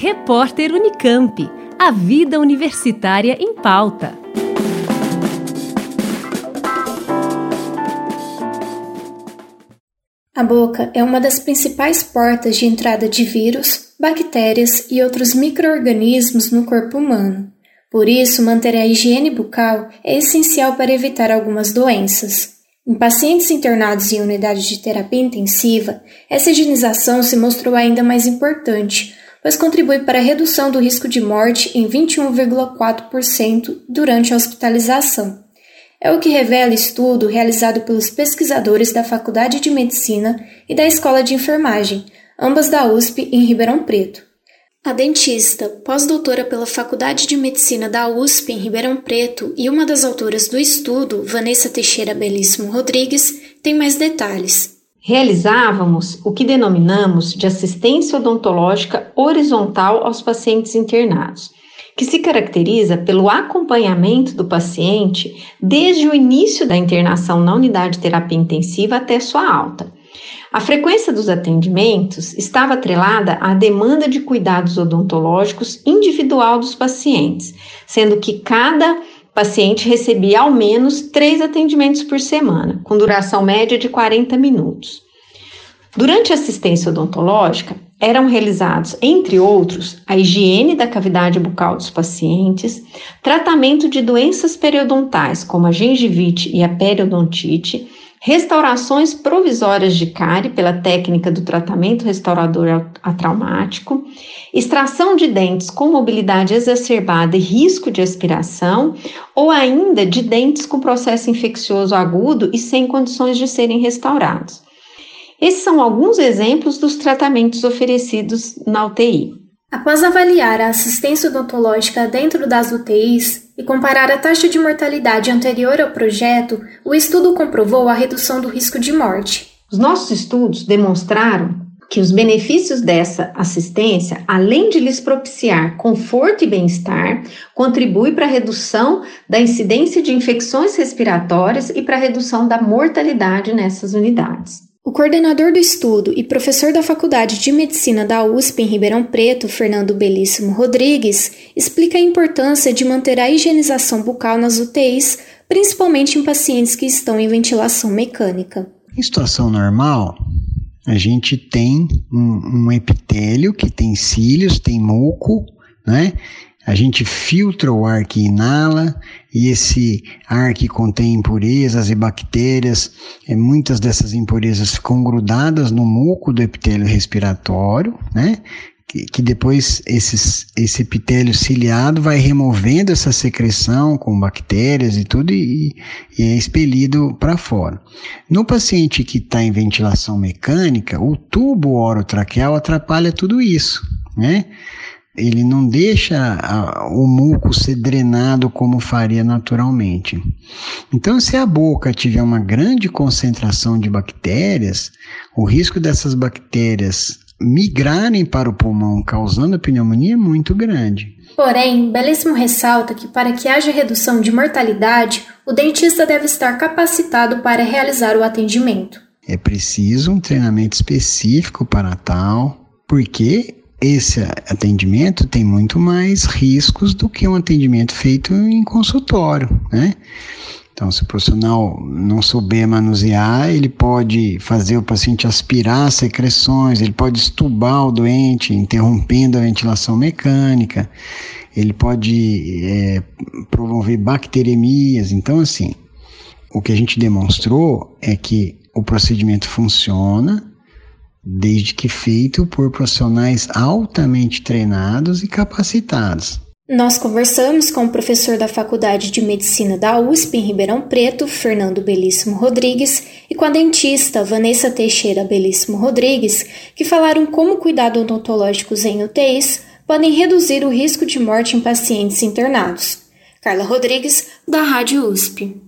Repórter Unicamp. A vida universitária em pauta. A boca é uma das principais portas de entrada de vírus, bactérias e outros microorganismos no corpo humano. Por isso, manter a higiene bucal é essencial para evitar algumas doenças. Em pacientes internados em unidades de terapia intensiva, essa higienização se mostrou ainda mais importante, pois contribui para a redução do risco de morte em 21,4% durante a hospitalização. É o que revela estudo realizado pelos pesquisadores da Faculdade de Medicina e da Escola de Enfermagem, ambas da USP em Ribeirão Preto. A dentista, pós-doutora pela Faculdade de Medicina da USP em Ribeirão Preto e uma das autoras do estudo, Vanessa Teixeira Belíssimo Rodrigues, tem mais detalhes. Realizávamos o que denominamos de assistência odontológica horizontal aos pacientes internados, que se caracteriza pelo acompanhamento do paciente desde o início da internação na unidade de terapia intensiva até sua alta. A frequência dos atendimentos estava atrelada à demanda de cuidados odontológicos individual dos pacientes, sendo que cada paciente recebia ao menos três atendimentos por semana, com duração média de 40 minutos. Durante a assistência odontológica, eram realizados, entre outros, a higiene da cavidade bucal dos pacientes, tratamento de doenças periodontais, como a gengivite e a periodontite, restaurações provisórias de cárie pela técnica do tratamento restaurador atraumático, extração de dentes com mobilidade exacerbada e risco de aspiração, ou ainda de dentes com processo infeccioso agudo e sem condições de serem restaurados. Esses são alguns exemplos dos tratamentos oferecidos na UTI. Após avaliar a assistência odontológica dentro das UTIs e comparar a taxa de mortalidade anterior ao projeto, o estudo comprovou a redução do risco de morte. Os nossos estudos demonstraram que os benefícios dessa assistência, além de lhes propiciar conforto e bem-estar, contribui para a redução da incidência de infecções respiratórias e para a redução da mortalidade nessas unidades. O coordenador do estudo e professor da Faculdade de Medicina da USP em Ribeirão Preto, Fernando Belíssimo Rodrigues, explica a importância de manter a higienização bucal nas UTIs, principalmente em pacientes que estão em ventilação mecânica. Em situação normal, a gente tem um, um epitélio que tem cílios, tem muco, né? A gente filtra o ar que inala e esse ar que contém impurezas e bactérias, é, muitas dessas impurezas ficam grudadas no muco do epitélio respiratório, né? Que, que depois esses, esse epitélio ciliado vai removendo essa secreção com bactérias e tudo e, e é expelido para fora. No paciente que está em ventilação mecânica, o tubo orotraqueal atrapalha tudo isso, né? Ele não deixa a, o muco ser drenado como faria naturalmente. Então, se a boca tiver uma grande concentração de bactérias, o risco dessas bactérias migrarem para o pulmão causando pneumonia é muito grande. Porém, Belíssimo ressalta que para que haja redução de mortalidade, o dentista deve estar capacitado para realizar o atendimento. É preciso um treinamento específico para tal, porque esse atendimento tem muito mais riscos do que um atendimento feito em consultório, né? Então, se o profissional não souber manusear, ele pode fazer o paciente aspirar secreções, ele pode estubar o doente, interrompendo a ventilação mecânica, ele pode é, promover bacteremias. Então, assim, o que a gente demonstrou é que o procedimento funciona, desde que feito por profissionais altamente treinados e capacitados. Nós conversamos com o professor da Faculdade de Medicina da USP em Ribeirão Preto, Fernando Belíssimo Rodrigues, e com a dentista Vanessa Teixeira Belíssimo Rodrigues, que falaram como cuidados odontológicos em UTIs podem reduzir o risco de morte em pacientes internados. Carla Rodrigues, da Rádio USP.